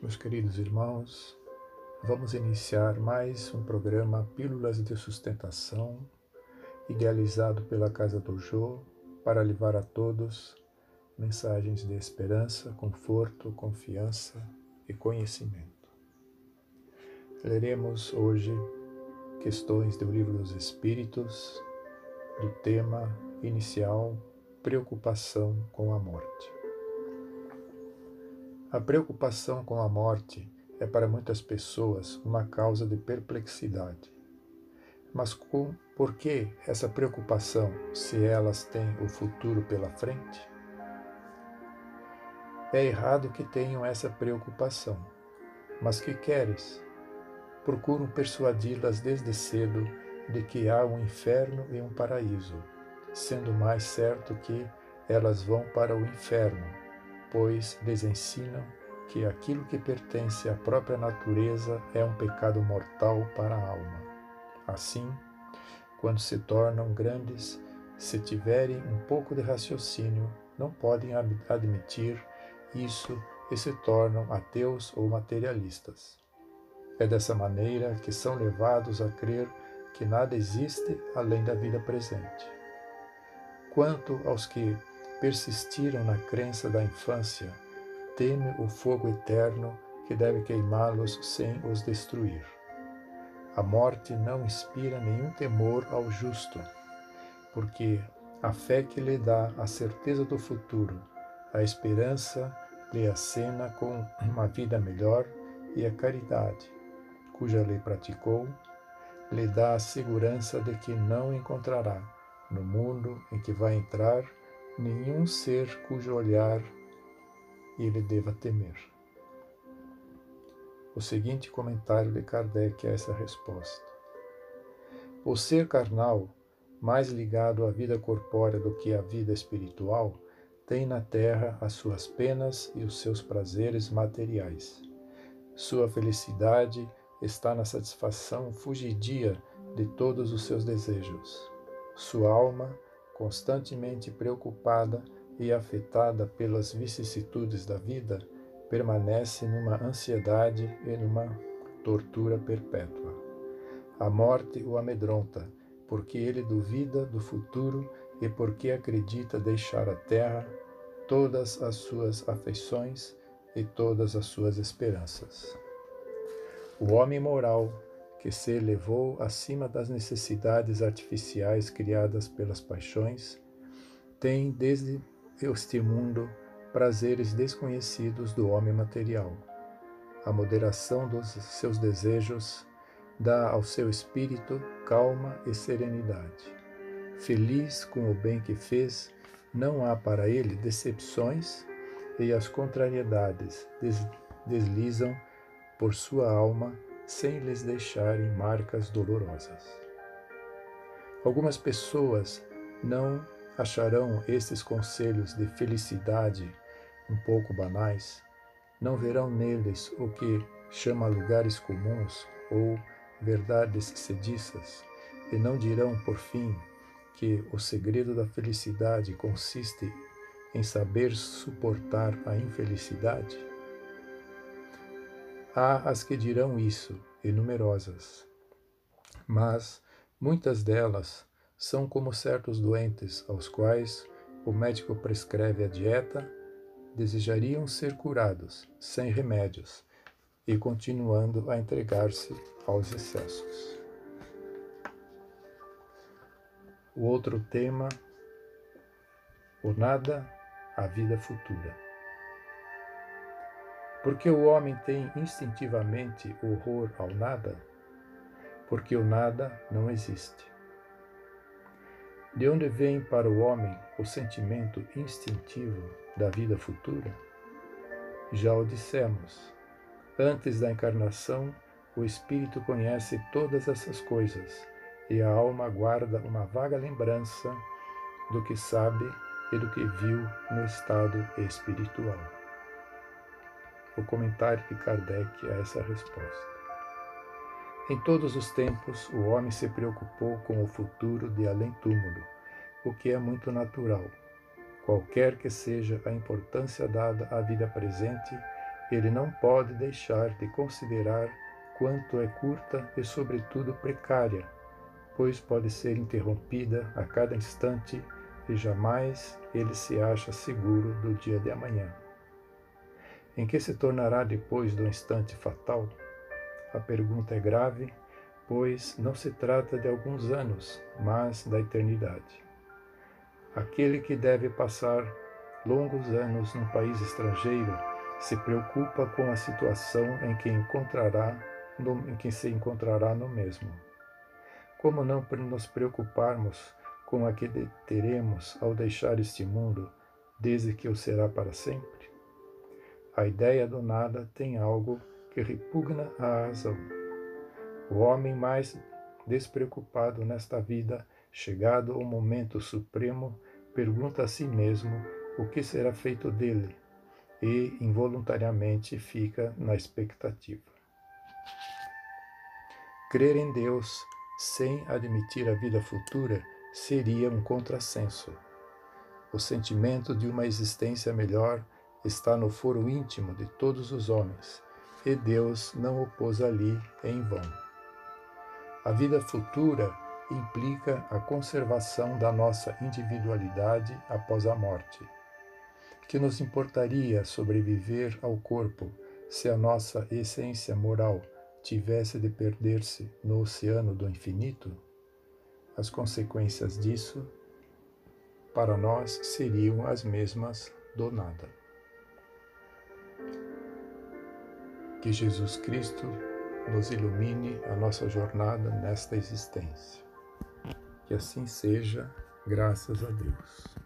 Meus queridos irmãos, vamos iniciar mais um programa Pílulas de Sustentação, idealizado pela Casa do Jô, para levar a todos mensagens de esperança, conforto, confiança e conhecimento. Leremos hoje questões do Livro dos Espíritos, do tema inicial Preocupação com a Morte. A preocupação com a morte é para muitas pessoas uma causa de perplexidade. Mas com, por que essa preocupação se elas têm o futuro pela frente? É errado que tenham essa preocupação, mas que queres? Procuram persuadi-las desde cedo de que há um inferno e um paraíso, sendo mais certo que elas vão para o inferno pois lhes ensinam que aquilo que pertence à própria natureza é um pecado mortal para a alma. Assim, quando se tornam grandes, se tiverem um pouco de raciocínio, não podem admitir isso e se tornam ateus ou materialistas. É dessa maneira que são levados a crer que nada existe além da vida presente. Quanto aos que persistiram na crença da infância, teme o fogo eterno que deve queimá-los sem os destruir. A morte não inspira nenhum temor ao justo, porque a fé que lhe dá a certeza do futuro, a esperança lhe acena com uma vida melhor e a caridade, cuja lei praticou, lhe dá a segurança de que não encontrará, no mundo em que vai entrar, nenhum ser cujo olhar ele deva temer. O seguinte comentário de Kardec a essa resposta. O ser carnal, mais ligado à vida corpórea do que à vida espiritual, tem na terra as suas penas e os seus prazeres materiais. Sua felicidade está na satisfação fugidia de todos os seus desejos. Sua alma constantemente preocupada e afetada pelas vicissitudes da vida, permanece numa ansiedade e numa tortura perpétua. A morte o amedronta, porque ele duvida do futuro e porque acredita deixar a terra todas as suas afeições e todas as suas esperanças. O homem moral que se elevou acima das necessidades artificiais criadas pelas paixões, tem desde este mundo prazeres desconhecidos do homem material. A moderação dos seus desejos dá ao seu espírito calma e serenidade. Feliz com o bem que fez, não há para ele decepções e as contrariedades deslizam por sua alma sem lhes deixarem marcas dolorosas. Algumas pessoas não acharão estes conselhos de felicidade um pouco banais, não verão neles o que chama lugares comuns ou verdades sediças, e não dirão, por fim, que o segredo da felicidade consiste em saber suportar a infelicidade? Há as que dirão isso, e numerosas. Mas muitas delas são como certos doentes aos quais o médico prescreve a dieta, desejariam ser curados sem remédios e continuando a entregar-se aos excessos. O outro tema, o nada, a vida futura. Porque o homem tem instintivamente horror ao nada? Porque o nada não existe. De onde vem para o homem o sentimento instintivo da vida futura? Já o dissemos. Antes da encarnação, o espírito conhece todas essas coisas e a alma guarda uma vaga lembrança do que sabe e do que viu no estado espiritual o comentário de Kardec a essa resposta. Em todos os tempos, o homem se preocupou com o futuro de além-túmulo, o que é muito natural. Qualquer que seja a importância dada à vida presente, ele não pode deixar de considerar quanto é curta e, sobretudo, precária, pois pode ser interrompida a cada instante e jamais ele se acha seguro do dia de amanhã. Em que se tornará depois do instante fatal? A pergunta é grave, pois não se trata de alguns anos, mas da eternidade. Aquele que deve passar longos anos num país estrangeiro se preocupa com a situação em que encontrará no, em que se encontrará no mesmo. Como não nos preocuparmos com a que teremos ao deixar este mundo, desde que o será para sempre? A ideia do nada tem algo que repugna a razão. O homem mais despreocupado nesta vida, chegado o momento supremo, pergunta a si mesmo o que será feito dele e involuntariamente fica na expectativa. Crer em Deus sem admitir a vida futura seria um contrassenso. O sentimento de uma existência melhor está no foro íntimo de todos os homens, e Deus não o pôs ali em vão. A vida futura implica a conservação da nossa individualidade após a morte. Que nos importaria sobreviver ao corpo se a nossa essência moral tivesse de perder-se no oceano do infinito? As consequências disso para nós seriam as mesmas do nada. Que Jesus Cristo nos ilumine a nossa jornada nesta existência. Que assim seja, graças a Deus.